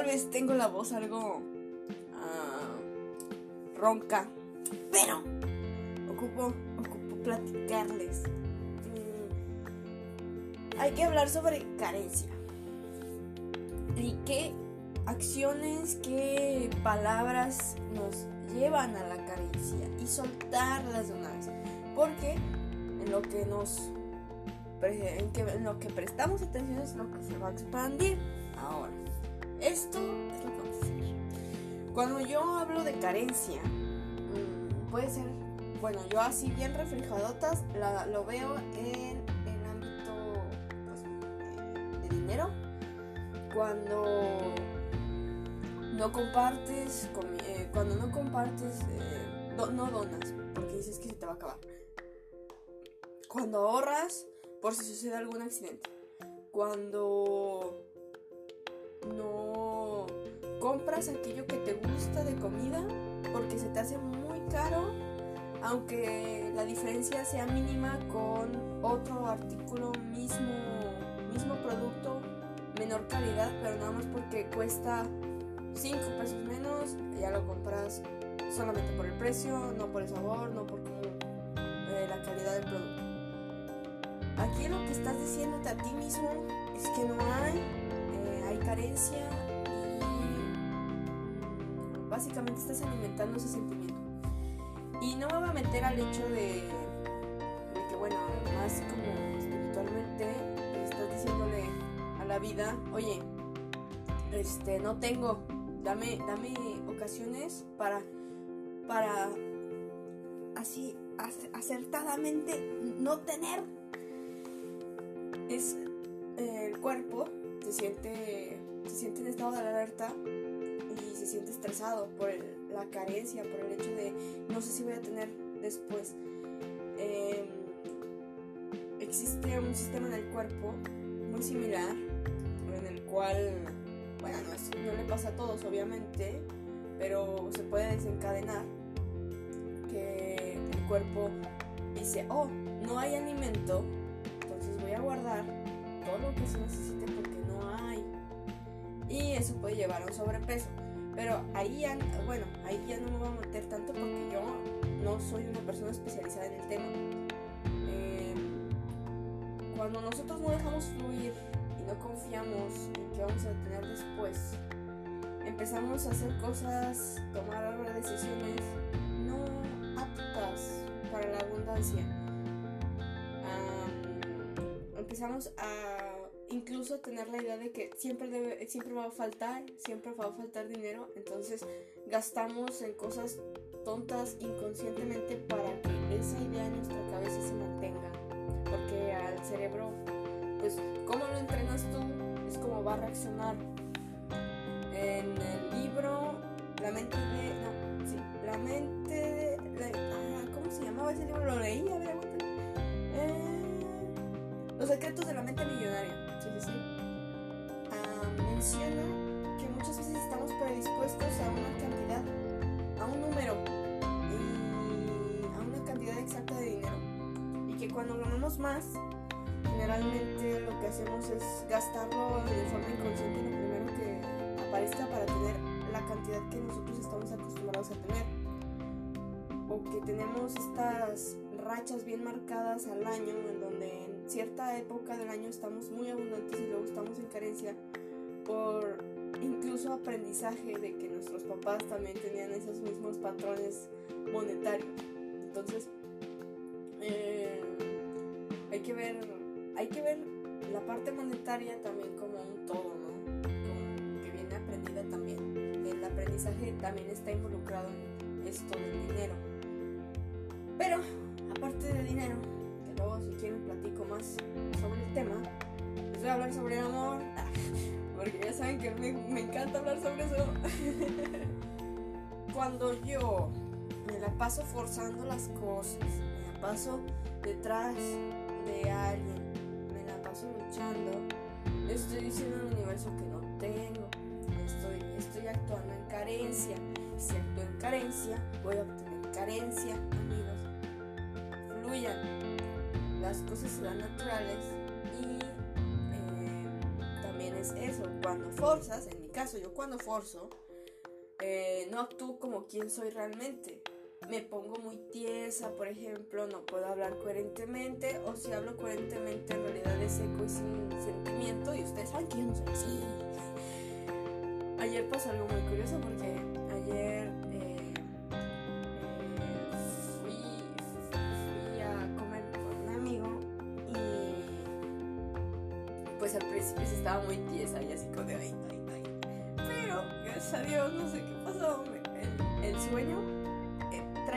Tal vez tengo la voz algo ah, ronca, pero ocupo, ocupo platicarles. Mm, hay que hablar sobre carencia. ¿Y qué acciones, qué palabras nos llevan a la carencia? Y soltarlas de una vez. Porque en lo que nos en, lo que prestamos atención es lo que se va a expandir. Esto es lo que vamos a hacer. Cuando yo hablo de carencia, mm, puede ser, bueno, yo así bien reflejadotas lo veo en el ámbito pues, de dinero. Cuando no compartes, eh, cuando no compartes, eh, no donas, porque dices que se te va a acabar. Cuando ahorras por si sucede algún accidente. Cuando no compras aquello que te gusta de comida porque se te hace muy caro, aunque la diferencia sea mínima con otro artículo mismo, mismo producto, menor calidad, pero nada más porque cuesta 5 pesos menos, ya lo compras solamente por el precio, no por el sabor, no por eh, la calidad del producto. Aquí lo que estás diciéndote a ti mismo es que no hay, carencia y básicamente estás alimentando ese sentimiento. Y no me voy a meter al hecho de, que, bueno, más como espiritualmente estás diciéndole a la vida, oye, este, no tengo, dame, dame ocasiones para, para así acertadamente no tener es el cuerpo se siente, se siente en estado de alerta y se siente estresado por la carencia, por el hecho de no sé si voy a tener después. Em, existe un sistema en el cuerpo muy similar en el cual, bueno, no, no le pasa a todos obviamente, pero se puede desencadenar que el cuerpo dice, oh, no hay alimento voy a guardar todo lo que se necesite. Y eso puede llevar a un sobrepeso. Pero ahí ya, bueno, ahí ya no me voy a meter tanto porque yo no soy una persona especializada en el tema. Eh, cuando nosotros no dejamos fluir y no confiamos en qué vamos a tener después, empezamos a hacer cosas, tomar decisiones no aptas para la abundancia empezamos a incluso tener la idea de que siempre, debe, siempre va a faltar, siempre va a faltar dinero, entonces gastamos en cosas tontas inconscientemente para que esa idea en nuestra cabeza se mantenga, porque al cerebro, pues, ¿cómo lo entrenas tú? Es como va a reaccionar. En el libro, la mente de... No, sí, la mente de... ah, ¿Cómo se llamaba ese libro? Lo leí, a ver, los secretos de la mente millonaria. Ah, menciona que muchas veces estamos predispuestos a una cantidad, a un número y a una cantidad exacta de dinero. Y que cuando ganamos más, generalmente lo que hacemos es gastarlo de forma inconsciente lo primero que aparezca para tener la cantidad que nosotros estamos acostumbrados a tener. O que tenemos estas rachas bien marcadas al año cierta época del año estamos muy abundantes y luego estamos en carencia por incluso aprendizaje de que nuestros papás también tenían esos mismos patrones monetarios. Entonces, eh, hay que ver, hay que ver la parte monetaria también como un todo, ¿no? que viene aprendida también. El aprendizaje también está involucrado en esto del dinero. Pero, aparte del dinero, si quieren platico más sobre el tema. Les voy a hablar sobre el amor, porque ya saben que me, encanta hablar sobre eso. Cuando yo me la paso forzando las cosas, me la paso detrás de alguien, me la paso luchando, estoy diciendo al universo que no tengo, estoy, estoy actuando en carencia. Si actúo en carencia, voy a obtener carencia, amigos. Fluyan las cosas serán naturales y eh, también es eso, cuando forzas, en mi caso yo cuando forzo, eh, no actúo como quien soy realmente. Me pongo muy tiesa, por ejemplo, no puedo hablar coherentemente, o si hablo coherentemente en realidad es seco y sin sentimiento, y ustedes saben que yo no soy así. Ayer pasó algo muy curioso porque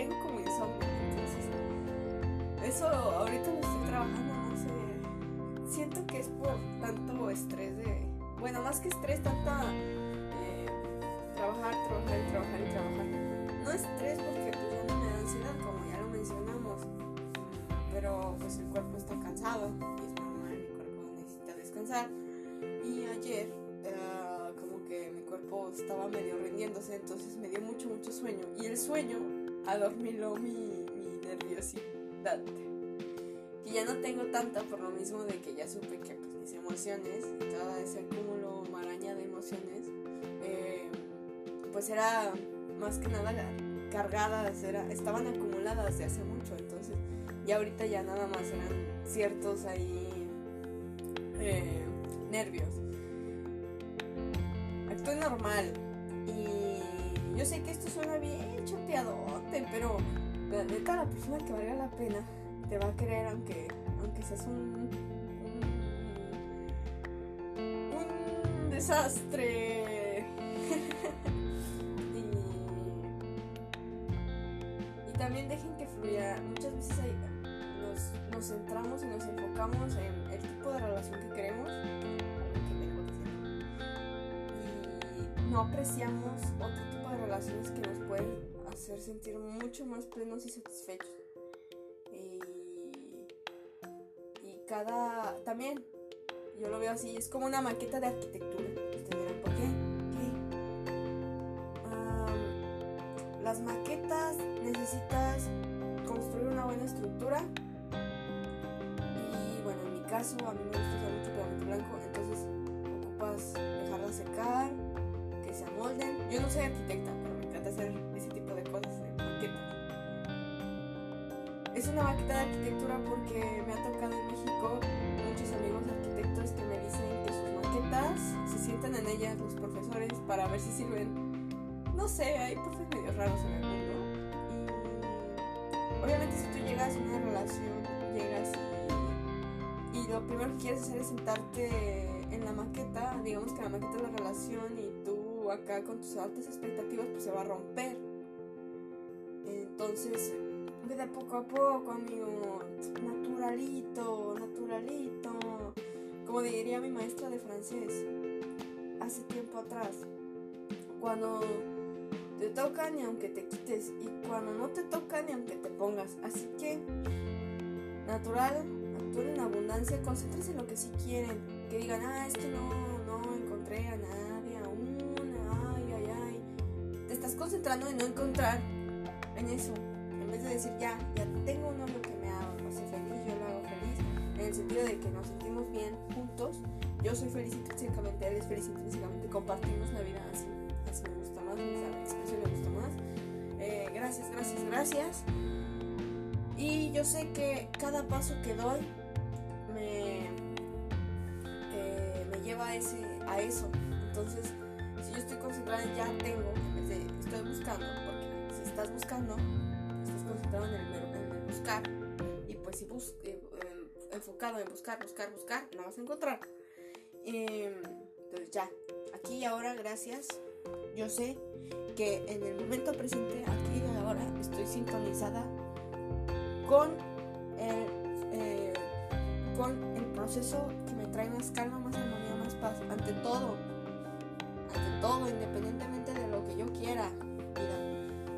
traigo como insomnio, entonces eso ahorita lo estoy trabajando, no sé. Siento que es por tanto estrés de. Bueno, más que estrés, tanta. eh, trabajar, trabajar y trabajar y trabajar. No estrés porque pues ya no me da ansiedad, como ya lo mencionamos. Pero pues el cuerpo está cansado y es normal, mi cuerpo necesita descansar. Y ayer, eh, como que mi cuerpo estaba medio rindiéndose, entonces me dio mucho, mucho sueño. Y el sueño adormiló mi, nerviosidad. Que ya no tengo tanta por lo mismo de que ya supe que pues, mis emociones, y todo ese acúmulo maraña de emociones, eh, pues era más que nada cargadas, era, estaban acumuladas de hace mucho, entonces ya ahorita ya nada más eran ciertos ahí eh, nervios. Actué normal y yo sé que esto suena bien chapeadote, pero la neta la persona que valga la pena te va a querer aunque, aunque seas un, un, desastre. y, también dejen que fluya. Muchas veces nos, nos centramos y nos enfocamos en el tipo de relación que queremos. Y no apreciamos otro tipo relaciones que nos pueden hacer sentir mucho más plenos y satisfechos. Y, y cada. También, yo lo veo así, es como una maqueta de arquitectura. Ustedes dirán, ¿por qué? ¿Qué? Am, las maquetas necesitas construir una buena estructura. Y bueno, en mi caso, a mí me gusta usar mucho pegamento blanco, Yo no soy arquitecta, pero me encanta hacer ese tipo de cosas en maquetas. Es una maqueta de arquitectura porque me ha tocado en México muchos amigos arquitectos que me dicen que sus maquetas se sientan en ellas los profesores para ver si sirven. No sé, hay profes medio raros en el mundo. Y obviamente si tú llegas a una relación, llegas y, y lo primero que quieres hacer es sentarte en la maqueta, digamos que la maqueta es la relación y tú acá con tus altas expectativas pues se va a romper. Entonces, ve de poco a poco, amigo, naturalito, naturalito. Como diría mi maestra de francés hace tiempo atrás, cuando te toca ni aunque te quites y cuando no te toca ni aunque te pongas. Así que, natural, actúen en abundancia, concéntrense en lo que sí quieren. Que digan, ah, es que no, no encontré a nadie estás concentrando en no encontrar en eso. En vez de decir, ya, ya tengo un novio que me hace feliz, yo lo hago feliz. En el sentido de que nos sentimos bien juntos. Yo soy feliz intrínsecamente, él es feliz intrínsecamente. Compartimos la vida así. Así me gusta más, esa expresión me gusta más. Eh, gracias, gracias, gracias. Y yo sé que cada paso que doy me, eh, me lleva a, ese, a eso. Entonces, si yo estoy concentrada en ya tengo, porque si estás buscando, estás concentrado en el, buscar, y pues si bus, eh, enfocado en buscar, buscar, buscar, no vas a encontrar. Eh, entonces ya, aquí y ahora, gracias. Yo sé que en el momento presente, aquí y ahora, estoy sintonizada con eh, con el proceso que me trae más calma, más armonía, más paz. Ante todo, ante todo, independientemente de lo que yo quiera.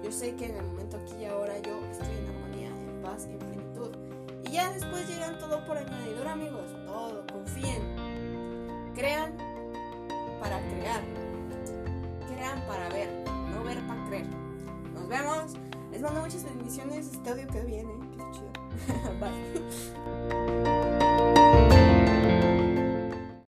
Yo sé que en el momento aquí y ahora yo estoy en armonía, en paz, en plenitud. Y ya después llegan todo por añadidura, amigos. Todo, confíen. Crean para crear. Crean para ver, no ver para creer. Nos vemos. Les mando muchas bendiciones. Este audio que viene, que es chido. Bye.